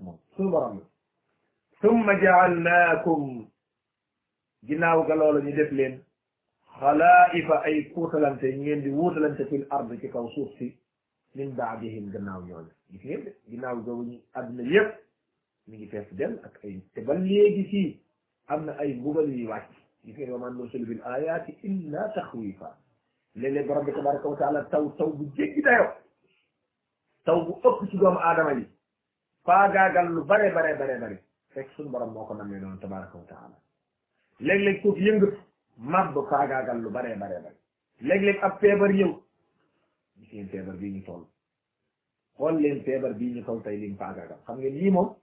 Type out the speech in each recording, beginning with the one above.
moom suñu borom la summa jaalnaakum ginnaaw ga loola ñu def leen xalaa'ifa ay kuutalante ñu ngeen di wuutalante fil ard ci kaw suuf si min baadihim gannaaw ñooñu gis ngeen de ginnaaw googu ñu àdduna yëpp mi ngi fees del ak ay te ba léegi fii am na ay mbugal yuy wàcc gis ngeen wa maa nursilu bil aayaati illa taxwiifa léeg-léeg borom bi tabaraka wa taala taw taw bu jéggi dayo taw bu ëpp ci doomu aadama yi faagaagal lu bare bare bare bare fekk suñu borom moo ko namee noonu tabaraka wa taala léeg-léeg suuf yëngatu màbb faagaagal lu bare bare bare léeg-léeg ab feebar ñëw gis ngeen feebar bii ñu toll xool leen feebar bii ñu toll tey liñ faagaagal xam ngeen lii moom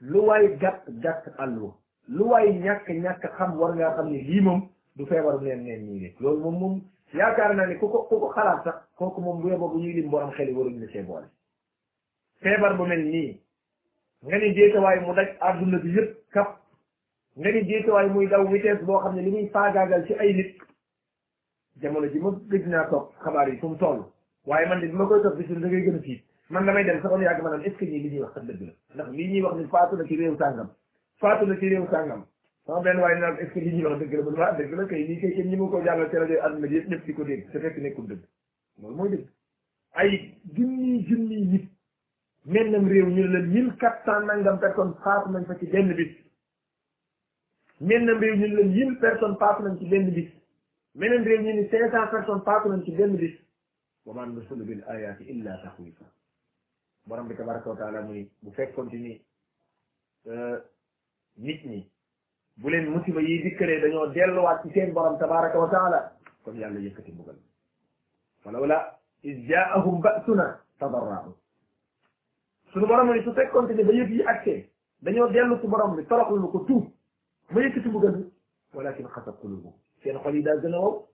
lu waay gàtt gàtt àllu lu waay ñàkk ñàkk xam war ngaa xam ne lii moom du feebaru neen neen ñii de loolu moom moom yaakaar naa ne ku ko ku ko xalaat sax kooku moom bu yeboo bu ñuy lim borom xel yi waruñu la see boole feebar bu mel nii nga ni déetawaay mu daj àdduna bi yëpp kap nga ni déetawaay muy daw vitesse boo xam ne li muy faagaagal ci ay nit jamono ji ma gëj naa toog xabaar yi fu mu toll waaye man de bi ma koy toog bis da ngay gën a tiit man damay dem sax yàgg ma naan est ce que ñii li ñuy wax sax dëgg la ndax lii ñuy wax ni faatu na ci réew sàngam faatu na ci réew sàngam sama benn waaye naan est ce que li ñuy wax dëgg la man waa dëgg la kay lii kay kenn ñi ma ko jàllal ci rajo àdduna bi yëpp ñëpp di ko dégg te fekk nekkul dëgg loolu mooy dëgg ay junni junni nit mennam réew ñu ne la mille quatre cent nangam personnes faatu nañ fa ci benn bis mennam réew ñu ne la mille personnes faatu nañ ci benn bis meneen réew ñu ne cinq cent personnes faatu nañ ci benn bis wa maa nursilu bil ayaati illa taxwiifa borom bi tabaraka wa taala mu ni bu fekkoon ci ni nit ñi bu leen musiba yi dikkalee dañoo delluwaat ci seen borom tabaraka wa taala kon yàlla yëkkati mbugal falawla is jaahum basuna tadarra'u suñu borom ni su fekkoon ne ba yëf yi accès dañoo dellu ci borom bi toroxlu ko tuub ma yëkkati mbugal bi walakin xasat qulubuhum seen xol yi daal gën a wow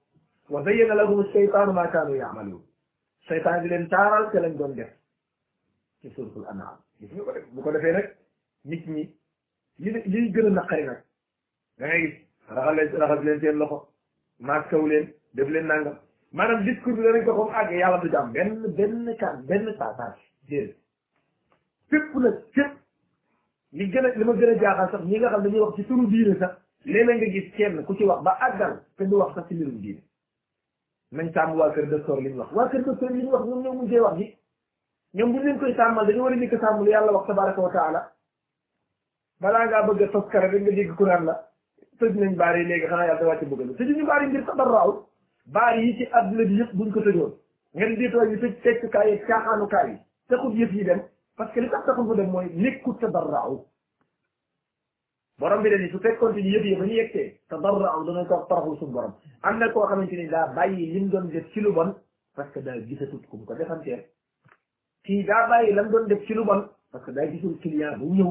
wa zayyana lahum shaytaanu ma kaanu yaamaluun shaytaan di leen taaral te lañ doon def ci suuratul an'aam gis nga ko def bu ko defee nag nit ñi li liy gën a naqari nag da ngay gis raxal leen raxas leen seen loxo maas kaw leen def leen nangam maanaam discours bi danañ ko comme àgg yàlla du jàmm benn benn kan benn passage déedéet fépp nag fépp li gën a li ma gën a jaaxal sax ñi nga xam dañuy wax ci turu diine sax léeg-léeg nga gis kenn ku ci wax ba àggal te du wax sax ci mbirum diine nañ sàmm waa kër docteur li ñu wax waa kër docteur li ñu wax ñoom ñoo mujjee wax ji ñoom bu ñu leen koy sàmmal dañu war a njëkk a sàmm lu yàlla wax tabaraka wa taala balaa ngaa bëgg a tos kare rek nga dégg ku naan la tëj nañ baar yi léegi xanaa yàlla da wàcc bëgg la tëj ñu baar yi ngir tadarraaw baar yi ci àdduna bi yëpp buñ ko tëjoon ngeen diitoo ñu tëj tekkukaay yi caaxaanukaay yi taxut yëf yi dem parce que li tax taxul mu dem mooy nekkut tadarraaw borom bi dañuy su fekkoon ci yëf yi ba ñu yeggtee tadarraaw danañ ko toroxul suñu borom am na koo xamante ni daa bàyyi lim doon def ci lu bon parce que daa gisatut ku mu ko defanteel kii daa bàyyi lam doon def ci lu bon parce que daa gisul client bu ñëw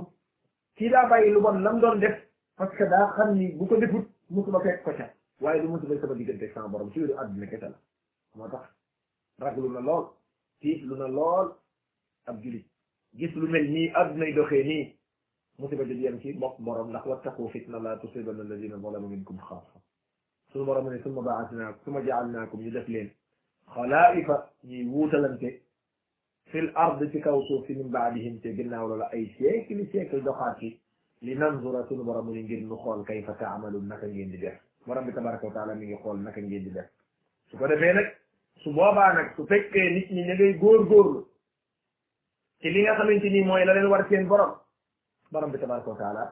kii daa bàyyi lu bon lam doon def parce que daa xam ni bu ko defut musiba fekk ko ca waaye du musiba sama diggante sama borom ci wéru àdduna kese la moo tax raglu na lool tiit lu na lool ab julit gis lu mel nii àddunay doxee nii musiba jot yem ci bopp borom ndax wattaqu fitna la tusibanna alladina zalamu minkum xaasa suñu borom ne summa baasnaakum summa jaalnaakum ñu def leen xalaa'ifa ñuy wuutalante fil ard ci kaw suuf si min baadihim te ginnaaw loola ay siècle siècle doxaat ci li nanzura suñu borom ne ngir ñu xool kayfa taamaluun naka ngeen di def borom bi tabaraka wa taala mi ngi xool naka ngeen di def su ko defee nag su boobaa nag su fekkee nit ñi ña ngay góorgóorlu ci li nga xamante ni mooy la leen war seen borom borom bi tabaraka wa taala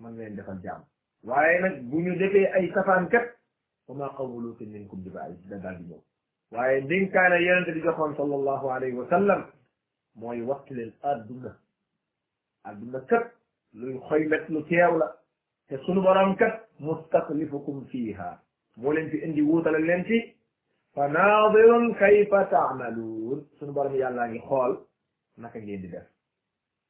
man leen defal jàmm waaye nag bu ñu defee ay safaan kat wa maa qawmu luutin minkum bi ba'iid da daal di ñëw waaye ndénkaane yonente bi joxoon sallallahu alayhi wa sallam mooy waxtu leen adduna adduna kat luy xoymet lu teew la te sunu borom kat mustaxlifukum fiiha moo leen fi indi wuutale leen fi fa naadirun kayfa taamaluun sunu borom yàllaa ngi xool naka ngeen di def